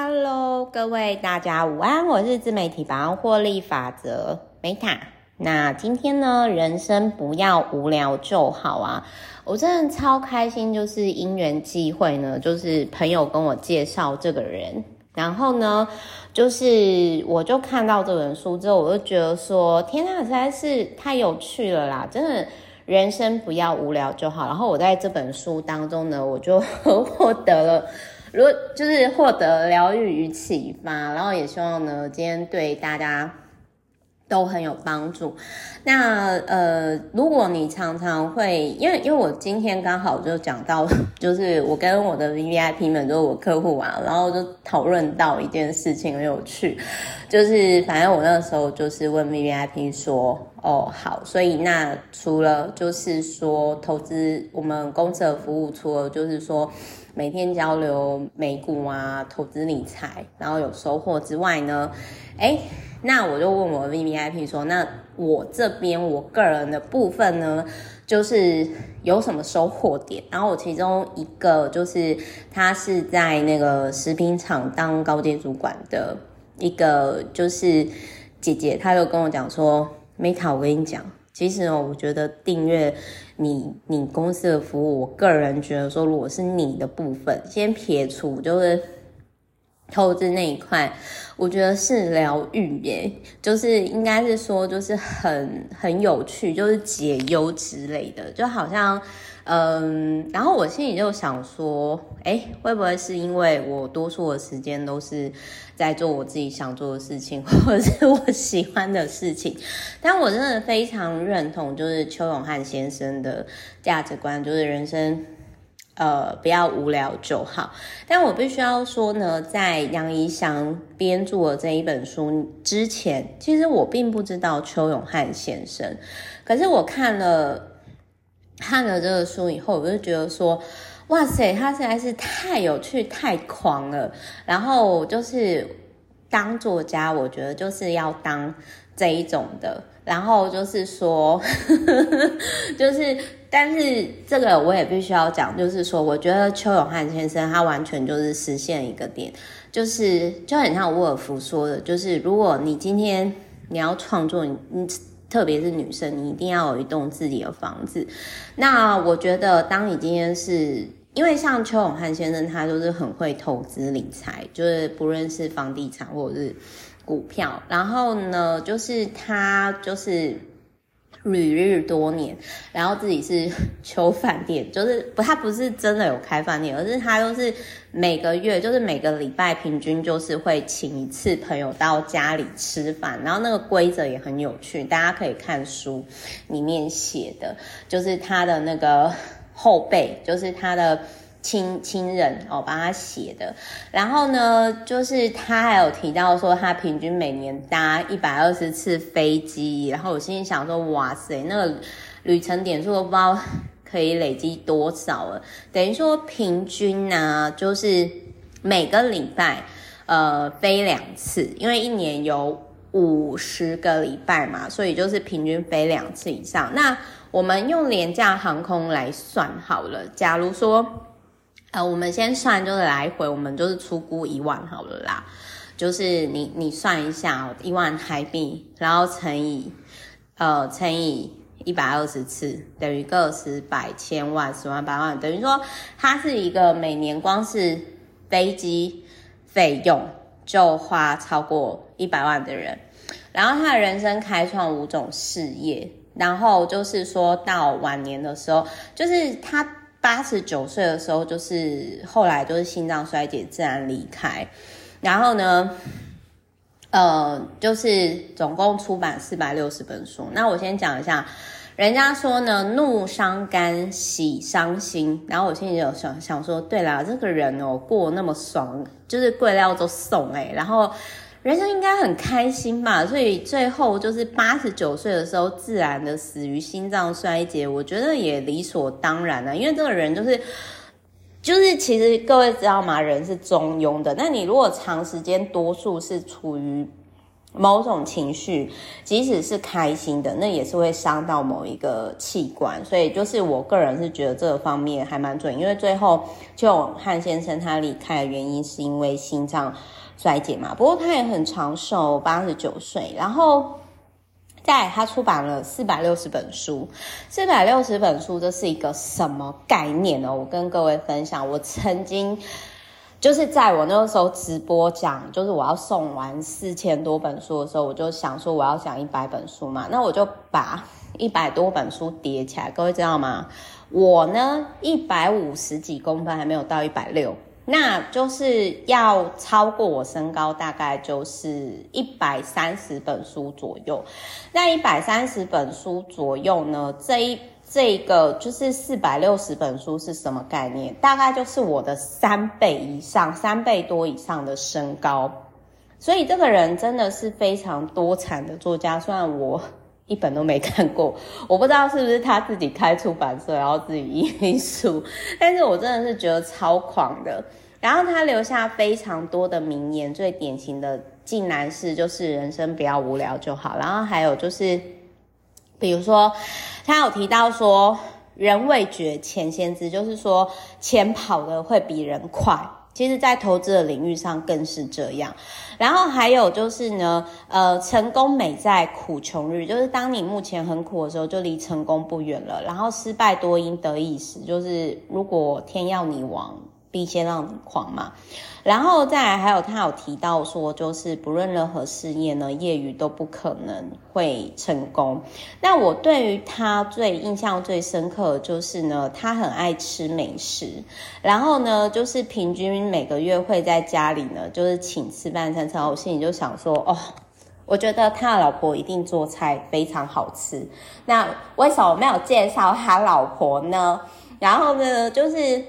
Hello，各位大家午安，我是自媒体百万获利法则 Meta。那今天呢，人生不要无聊就好啊！我真的超开心，就是因缘际会呢，就是朋友跟我介绍这个人，然后呢，就是我就看到这本书之后，我就觉得说，天哪，实在是太有趣了啦！真的，人生不要无聊就好。然后我在这本书当中呢，我就 获得了。如就是获得疗愈与启发，然后也希望呢，今天对大家都很有帮助。那呃，如果你常常会，因为因为我今天刚好就讲到，就是我跟我的 VVIP 们，就是我客户啊，然后就讨论到一件事情很有趣，就是反正我那时候就是问 VVIP 说，哦好，所以那除了就是说投资我们公司的服务，除了就是说。每天交流美股啊，投资理财，然后有收获之外呢，哎，那我就问我 VVIP 说，那我这边我个人的部分呢，就是有什么收获点？然后我其中一个就是他是在那个食品厂当高阶主管的一个就是姐姐，她就跟我讲说，Meta，我跟你讲。其实哦，我觉得订阅你你公司的服务，我个人觉得说，如果是你的部分，先撇除就是投资那一块，我觉得是疗愈耶，就是应该是说，就是很很有趣，就是解忧之类的，就好像。嗯，然后我心里就想说，诶，会不会是因为我多数的时间都是在做我自己想做的事情，或者是我喜欢的事情？但我真的非常认同，就是邱永汉先生的价值观，就是人生，呃，不要无聊就好。但我必须要说呢，在杨怡翔编著的这一本书之前，其实我并不知道邱永汉先生，可是我看了。看了这个书以后，我就觉得说，哇塞，他实在是太有趣、太狂了。然后就是当作家，我觉得就是要当这一种的。然后就是说，就是，但是这个我也必须要讲，就是说，我觉得邱永汉先生他完全就是实现一个点，就是就很像沃尔夫说的，就是如果你今天你要创作，你。特别是女生，你一定要有一栋自己的房子。那我觉得，当你今天是因为像邱永汉先生，他就是很会投资理财，就是不论是房地产或者是股票，然后呢，就是他就是。旅日多年，然后自己是 求饭店，就是不，他不是真的有开饭店，而是他都是每个月，就是每个礼拜平均就是会请一次朋友到家里吃饭，然后那个规则也很有趣，大家可以看书里面写的，就是他的那个后辈，就是他的。亲亲人哦，帮他写的。然后呢，就是他还有提到说，他平均每年搭一百二十次飞机。然后我心里想说，哇塞，那个旅程点数都不知道可以累积多少了。等于说平均呢、就是每个礼拜呃飞两次，因为一年有五十个礼拜嘛，所以就是平均飞两次以上。那我们用廉价航空来算好了，假如说。呃，我们先算，就是来回，我们就是出估一万好了啦。就是你你算一下哦，一万台币，然后乘以呃乘以一百二十次，等于个十百千万十万百万，等于说它是一个每年光是飞机费用就花超过一百万的人，然后他的人生开创五种事业，然后就是说到晚年的时候，就是他。八十九岁的时候，就是后来就是心脏衰竭自然离开，然后呢，呃，就是总共出版四百六十本书。那我先讲一下，人家说呢，怒伤肝，喜伤心。然后我心里有想想说，对啦，这个人哦，过那么爽，就是贵料都送哎，然后。人生应该很开心吧，所以最后就是八十九岁的时候自然的死于心脏衰竭，我觉得也理所当然了。因为这个人就是，就是其实各位知道吗？人是中庸的。那你如果长时间多数是处于某种情绪，即使是开心的，那也是会伤到某一个器官。所以，就是我个人是觉得这个方面还蛮准，因为最后就汉先生他离开的原因是因为心脏衰竭嘛。不过他也很长寿，八十九岁。然后，在他出版了四百六十本书，四百六十本书这是一个什么概念呢？我跟各位分享，我曾经。就是在我那个时候直播讲，就是我要送完四千多本书的时候，我就想说我要讲一百本书嘛，那我就把一百多本书叠起来。各位知道吗？我呢一百五十几公分，还没有到一百六，那就是要超过我身高，大概就是一百三十本书左右。那一百三十本书左右呢，这一。这个就是四百六十本书是什么概念？大概就是我的三倍以上，三倍多以上的身高。所以这个人真的是非常多产的作家。虽然我一本都没看过，我不知道是不是他自己开出版社，然后自己印书，但是我真的是觉得超狂的。然后他留下非常多的名言，最典型的竟然是就是人生不要无聊就好。然后还有就是。比如说，他有提到说，人未觉，钱先知，就是说，钱跑得会比人快。其实，在投资的领域上更是这样。然后还有就是呢，呃，成功美在苦穷日，就是当你目前很苦的时候，就离成功不远了。然后失败多因得意时，就是如果天要你亡。必先让你狂嘛，然后再来还有他有提到说，就是不论任何事业呢，业余都不可能会成功。那我对于他最印象最深刻的就是呢，他很爱吃美食，然后呢，就是平均每个月会在家里呢，就是请吃半餐。然后我心里就想说，哦，我觉得他的老婆一定做菜非常好吃。那为什么没有介绍他老婆呢？然后呢，就是。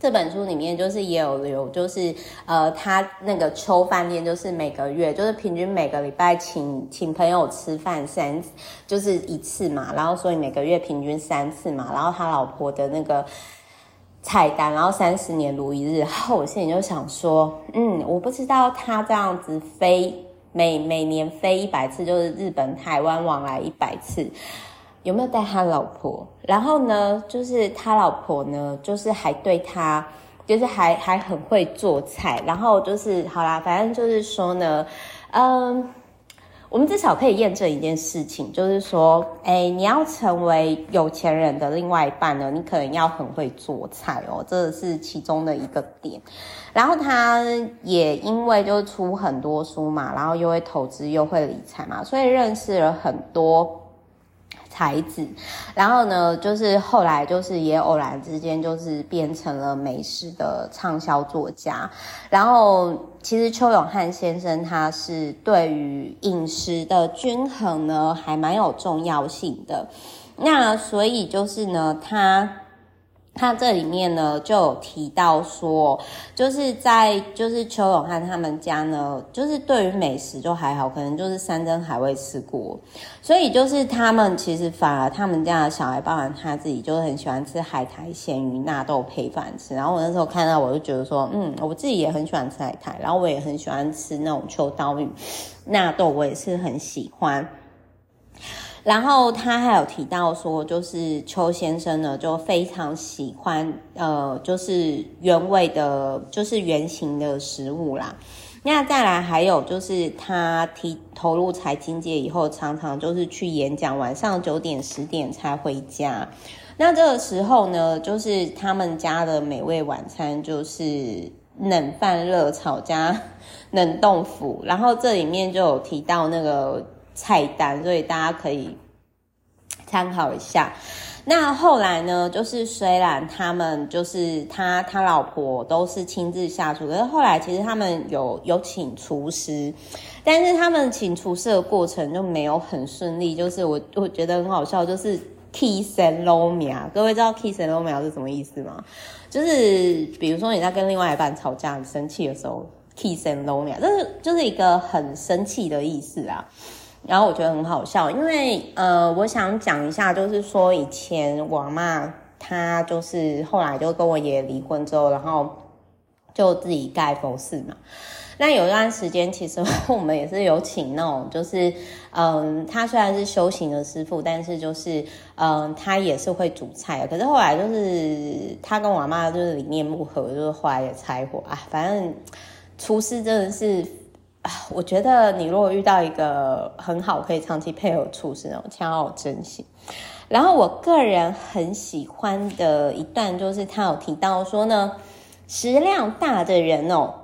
这本书里面就是也有有就是呃，他那个秋饭店就是每个月就是平均每个礼拜请请朋友吃饭三就是一次嘛，然后所以每个月平均三次嘛，然后他老婆的那个菜单，然后三十年如一日，然后我心里就想说，嗯，我不知道他这样子飞每每年飞一百次，就是日本台湾往来一百次。有没有带他老婆？然后呢，就是他老婆呢，就是还对他，就是还还很会做菜。然后就是好啦，反正就是说呢，嗯，我们至少可以验证一件事情，就是说，哎，你要成为有钱人的另外一半呢，你可能要很会做菜哦，这是其中的一个点。然后他也因为就是出很多书嘛，然后又会投资又会理财嘛，所以认识了很多。才子，然后呢，就是后来就是也偶然之间就是变成了美式的畅销作家。然后其实邱永汉先生他是对于饮食的均衡呢还蛮有重要性的。那所以就是呢，他。他这里面呢就有提到说，就是在就是邱永汉他们家呢，就是对于美食就还好，可能就是山珍海味吃过，所以就是他们其实反而他们家的小孩，包含他自己，就是很喜欢吃海苔、咸鱼、纳豆配饭吃。然后我那时候看到，我就觉得说，嗯，我自己也很喜欢吃海苔，然后我也很喜欢吃那种秋刀鱼、纳豆，我也是很喜欢。然后他还有提到说，就是邱先生呢，就非常喜欢呃，就是原味的，就是原型的食物啦。那再来还有就是他提投入财经界以后，常常就是去演讲，晚上九点十点才回家。那这个时候呢，就是他们家的美味晚餐就是冷饭热炒加冷豆腐，然后这里面就有提到那个。菜单，所以大家可以参考一下。那后来呢，就是虽然他们就是他他老婆都是亲自下厨，可是后来其实他们有有请厨师，但是他们请厨师的过程就没有很顺利。就是我我觉得很好笑，就是 kiss and love 各位知道 kiss and love 是什么意思吗？就是比如说你在跟另外一半吵架、很生气的时候，kiss and love 这是就是一个很生气的意思啊。然后我觉得很好笑，因为呃，我想讲一下，就是说以前我妈她就是后来就跟我爷爷离婚之后，然后就自己盖佛寺嘛。那有一段时间，其实 我们也是有请那种，就是嗯，他虽然是修行的师傅，但是就是嗯，他也是会煮菜。可是后来就是他跟我妈就是理念不合，就是后来也拆伙啊。反正厨师真的是，我觉得你如果遇到一个很好可以长期配合厨师，那种千万要珍惜。然后我个人很喜欢的一段，就是他有提到说呢，食量大的人哦。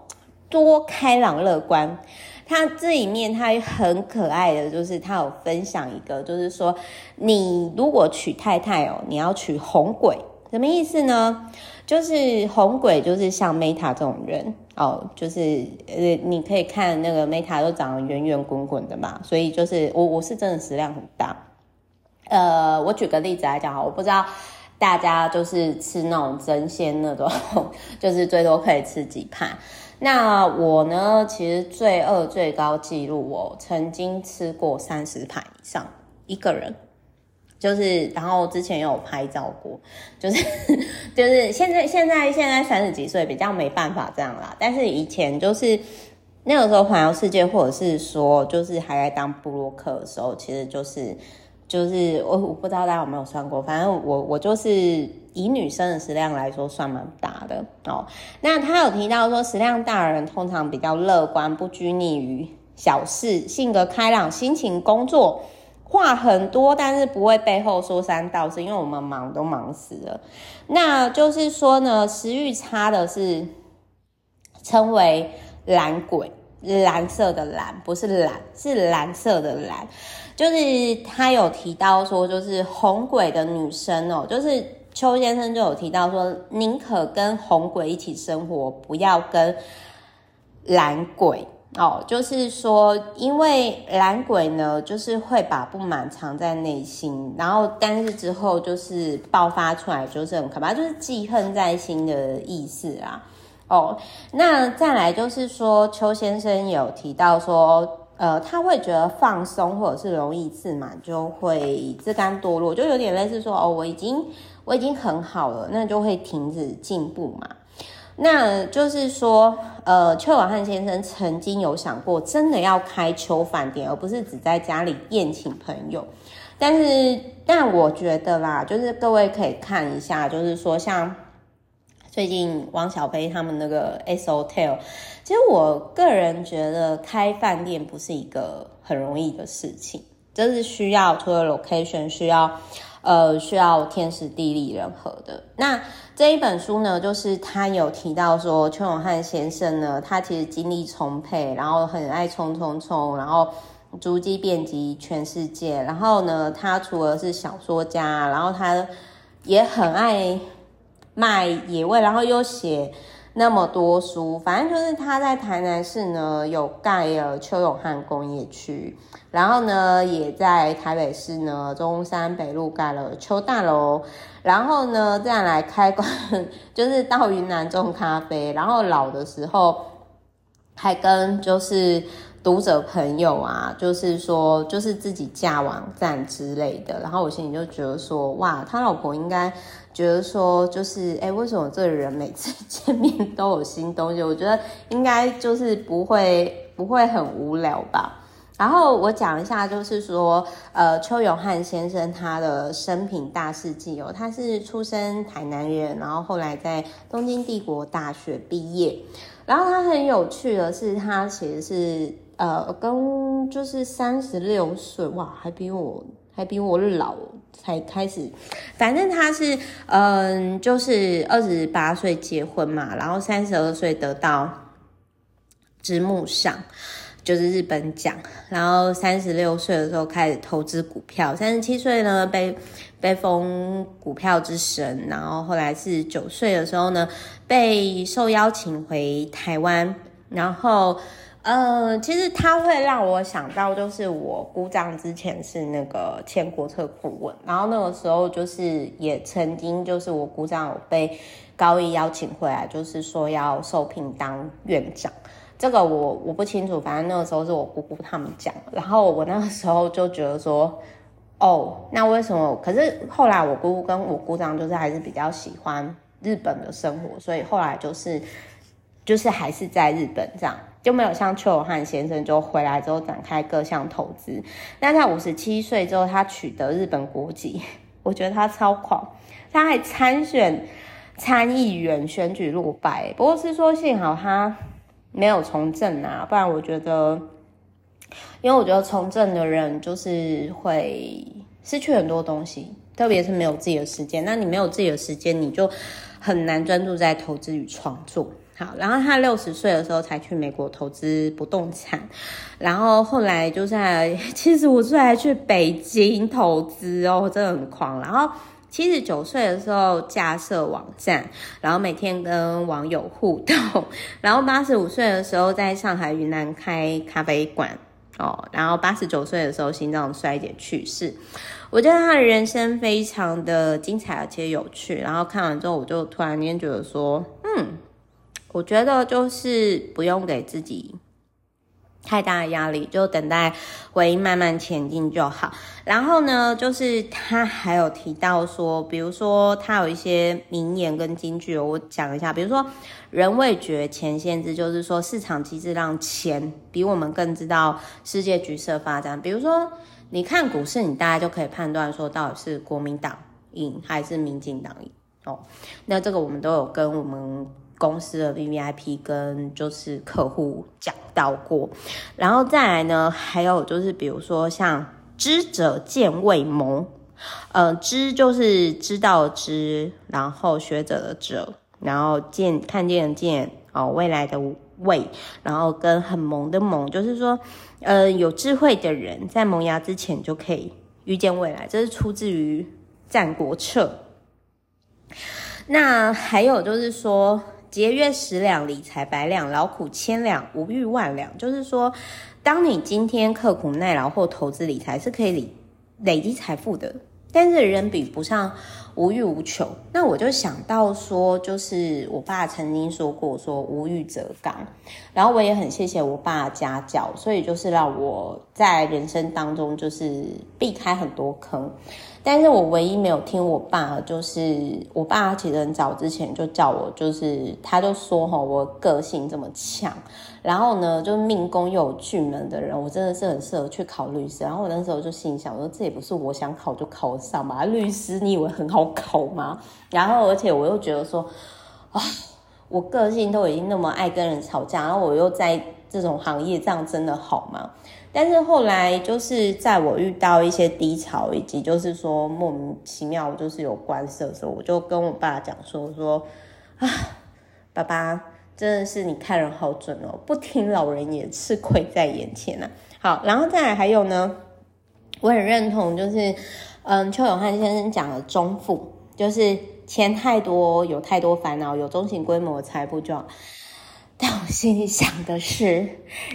多开朗乐观，他这里面他很可爱的，就是他有分享一个，就是说你如果娶太太哦，你要娶红鬼，什么意思呢？就是红鬼就是像 Meta 这种人哦，就是呃，你可以看那个 Meta 都长得圆圆滚滚的嘛，所以就是我我是真的食量很大。呃，我举个例子来讲哈，我不知道大家就是吃那种真鲜那种，就是最多可以吃几盘。那我呢，其实最饿最高纪录，我曾经吃过三十盘以上一个人，就是，然后之前有拍照过，就是，就是现在现在现在三十几岁比较没办法这样啦，但是以前就是那个时候环游世界，或者是说就是还在当部落客的时候，其实就是。就是我我不知道大家有没有算过，反正我我就是以女生的食量来说算蛮大的哦。那他有提到说，食量大的人通常比较乐观，不拘泥于小事，性格开朗，辛勤工作，话很多，但是不会背后说三道四，因为我们忙都忙死了。那就是说呢，食欲差的是称为蓝鬼，蓝色的蓝不是蓝，是蓝色的蓝。就是他有提到说，就是红鬼的女生哦，就是邱先生就有提到说，宁可跟红鬼一起生活，不要跟蓝鬼哦。就是说，因为懒鬼呢，就是会把不满藏在内心，然后但是之后就是爆发出来，就是很可怕，就是记恨在心的意思啊。哦，那再来就是说，邱先生有提到说。呃，他会觉得放松或者是容易自满，就会自甘堕落，就有点类似说哦，我已经我已经很好了，那就会停止进步嘛。那就是说，呃，邱永汉先生曾经有想过，真的要开邱饭店，而不是只在家里宴请朋友。但是，但我觉得啦，就是各位可以看一下，就是说像。最近汪小菲他们那个 S Hotel，其实我个人觉得开饭店不是一个很容易的事情，就是需要除了 location 需要，呃，需要天时地利人和的。那这一本书呢，就是他有提到说邱永汉先生呢，他其实精力充沛，然后很爱冲冲冲，然后足迹遍及全世界。然后呢，他除了是小说家，然后他也很爱。卖野味，然后又写那么多书，反正就是他在台南市呢有盖了邱永汉工业区，然后呢也在台北市呢中山北路盖了邱大楼，然后呢再来开馆就是到云南种咖啡，然后老的时候还跟就是。读者朋友啊，就是说，就是自己架网站之类的，然后我心里就觉得说，哇，他老婆应该觉得说，就是，哎，为什么这个人每次见面都有新东西？我觉得应该就是不会不会很无聊吧。然后我讲一下，就是说，呃，邱永汉先生他的生平大事记哦，他是出生台南人，然后后来在东京帝国大学毕业，然后他很有趣的是，他其实是。呃，跟就是三十六岁哇，还比我还比我老才开始。反正他是嗯，就是二十八岁结婚嘛，然后三十二岁得到直木赏，就是日本奖。然后三十六岁的时候开始投资股票，三十七岁呢被被封股票之神。然后后来四十九岁的时候呢，被受邀请回台湾，然后。呃，其实他会让我想到，就是我姑丈之前是那个前国策顾问，然后那个时候就是也曾经就是我姑丈有被高一邀请回来，就是说要受聘当院长。这个我我不清楚，反正那个时候是我姑姑他们讲，然后我那个时候就觉得说，哦，那为什么？可是后来我姑姑跟我姑丈就是还是比较喜欢日本的生活，所以后来就是。就是还是在日本这样，就没有像邱永汉先生就回来之后展开各项投资。那在五十七岁之后，他取得日本国籍，我觉得他超狂，他还参选参议员，选举落败。不过是说幸好他没有从政啊，不然我觉得，因为我觉得从政的人就是会失去很多东西，特别是没有自己的时间。那你没有自己的时间，你就很难专注在投资与创作。好，然后他六十岁的时候才去美国投资不动产，然后后来就在七十五岁还去北京投资哦，真的很狂。然后七十九岁的时候架设网站，然后每天跟网友互动。然后 八十五岁的时候在上海云南开咖啡馆哦，然后八十九岁的时候心脏衰竭去世。我觉得他的人生非常的精彩而且有趣。然后看完之后，我就突然间觉得说，嗯。我觉得就是不用给自己太大的压力，就等待回忆慢慢前进就好。然后呢，就是他还有提到说，比如说他有一些名言跟金句，我讲一下。比如说“人未觉，钱先知”，就是说市场机制让钱比我们更知道世界局势的发展。比如说，你看股市，你大概就可以判断说，到底是国民党赢还是民进党赢哦。那这个我们都有跟我们。公司的 VVIP 跟就是客户讲到过，然后再来呢，还有就是比如说像知者见未谋，呃，知就是知道知，然后学者的者，然后见看见见哦，未来的未，然后跟很萌的萌，就是说，呃，有智慧的人在萌芽之前就可以预见未来，这是出自于《战国策》。那还有就是说。节约十两，理财百两，劳苦千两，无欲万两。就是说，当你今天刻苦耐劳或投资理财，是可以累累积财富的。但是人比不上无欲无求。那我就想到说，就是我爸曾经说过，说无欲则刚。然后我也很谢谢我爸的家教，所以就是让我在人生当中就是避开很多坑。但是我唯一没有听我爸，就是我爸其实很早之前就叫我，就是他就说哈，我个性这么强，然后呢，就命宫又有巨门的人，我真的是很适合去考律师。然后我那时候就心想，我说这也不是我想考就考上吧，律师你以为很好考吗？然后而且我又觉得说，啊，我个性都已经那么爱跟人吵架，然后我又在这种行业，这样真的好吗？但是后来就是在我遇到一些低潮，以及就是说莫名其妙就是有官司的时候，我就跟我爸讲说：“我说啊，爸爸真的是你看人好准哦，不听老人言，吃亏在眼前啊。”好，然后再来还有呢，我很认同，就是嗯，邱永汉先生讲了中富，就是钱太多，有太多烦恼，有中型规模的财富就好。但我心里想的是，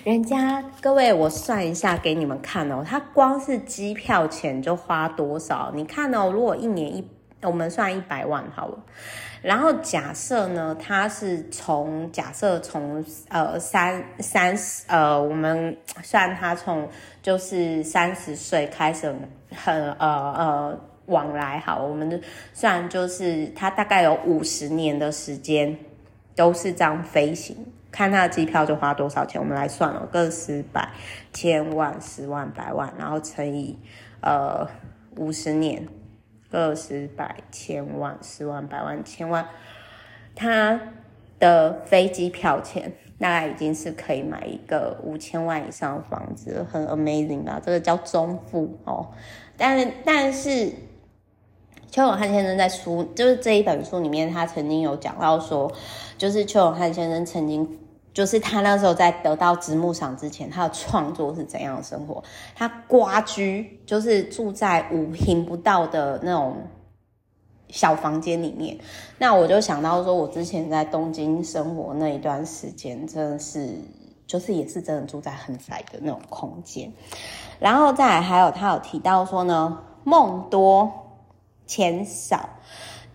人家各位，我算一下给你们看哦，他光是机票钱就花多少？你看哦，如果一年一，我们算一百万好了，然后假设呢，他是从假设从呃三三十呃，我们算他从就是三十岁开始很呃呃往来好，我们算就是他大概有五十年的时间。都是这样飞行，看他的机票就花多少钱，我们来算了，个十百千万十万百万，然后乘以呃五十年，个十百千万十万百万千万，他的飞机票钱大概已经是可以买一个五千万以上的房子，很 amazing 吧？这个叫中富哦，但但是。邱永汉先生在书，就是这一本书里面，他曾经有讲到说，就是邱永汉先生曾经，就是他那时候在得到直木赏之前，他的创作是怎样的生活？他蜗居，就是住在五平不到的那种小房间里面。那我就想到说，我之前在东京生活那一段时间，真的是，就是也是真的住在很窄的那种空间。然后再来，还有他有提到说呢，梦多。钱少，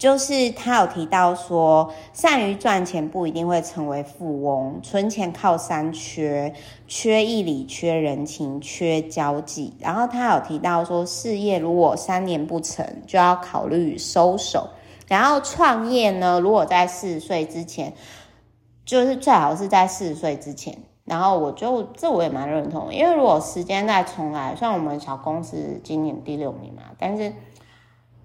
就是他有提到说，善于赚钱不一定会成为富翁，存钱靠三缺：缺义理、缺人情、缺交际。然后他有提到说，事业如果三年不成，就要考虑收手。然后创业呢，如果在四十岁之前就是最好是在四十岁之前。然后我就这我也蛮认同，因为如果时间再重来，像我们小公司今年第六名嘛，但是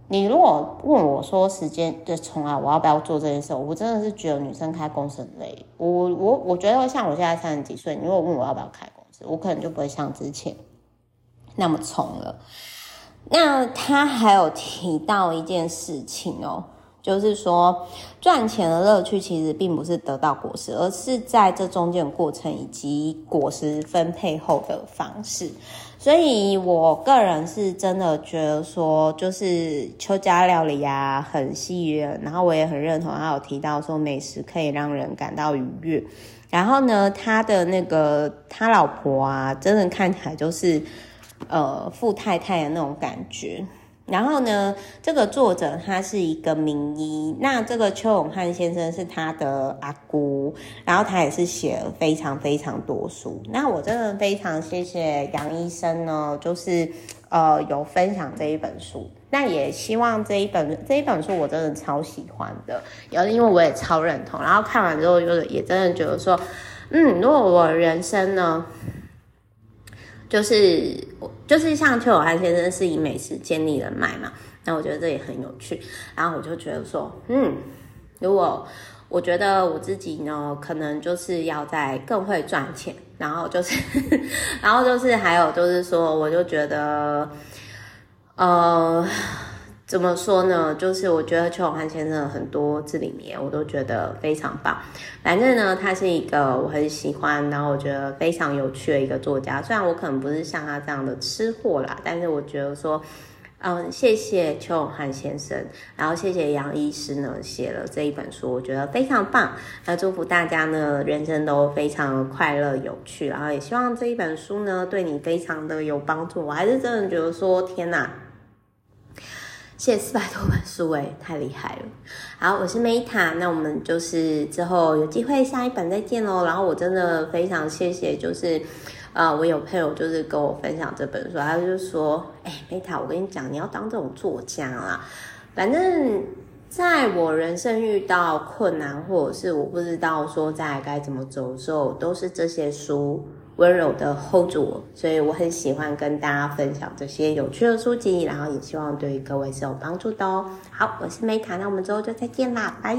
你如果问我说时间的重来，我要不要做这件事？我真的是觉得女生开公司很累。我我我觉得像我现在三十几岁，你如果问我要不要开公司，我可能就不会像之前那么冲了。那他还有提到一件事情哦。就是说，赚钱的乐趣其实并不是得到果实，而是在这中间的过程以及果实分配后的方式。所以我个人是真的觉得说，就是邱家料理啊，很吸引人。然后我也很认同他有提到说，美食可以让人感到愉悦。然后呢，他的那个他老婆啊，真的看起来就是呃富太太的那种感觉。然后呢，这个作者他是一个名医，那这个邱永汉先生是他的阿姑，然后他也是写了非常非常多书。那我真的非常谢谢杨医生呢，就是呃有分享这一本书。那也希望这一本这一本书我真的超喜欢的，然后因为我也超认同。然后看完之后，就也真的觉得说，嗯，如果我人生呢。就是就是像邱友汉先生是以美食建立人脉嘛，那我觉得这也很有趣。然后我就觉得说，嗯，如果我觉得我自己呢，可能就是要在更会赚钱，然后就是，然后就是还有就是说，我就觉得，呃。怎么说呢？就是我觉得邱永汉先生很多字里面，我都觉得非常棒。反正呢，他是一个我很喜欢，然后我觉得非常有趣的一个作家。虽然我可能不是像他这样的吃货啦，但是我觉得说，嗯，谢谢邱永汉先生，然后谢谢杨医师呢写了这一本书，我觉得非常棒。那祝福大家呢，人生都非常快乐有趣，然后也希望这一本书呢对你非常的有帮助。我还是真的觉得说，天哪！写四百多本书，诶，太厉害了！好，我是 Meta，那我们就是之后有机会下一本再见喽。然后我真的非常谢谢，就是呃，我有朋友就是跟我分享这本书，他就说，哎，Meta，我跟你讲，你要当这种作家啦。反正在我人生遇到困难，或者是我不知道说再该怎么走的时候，都是这些书。温柔的 hold 住我，所以我很喜欢跟大家分享这些有趣的书籍，然后也希望对各位是有帮助的哦。好，我是梅卡那我们之后就再见啦，拜。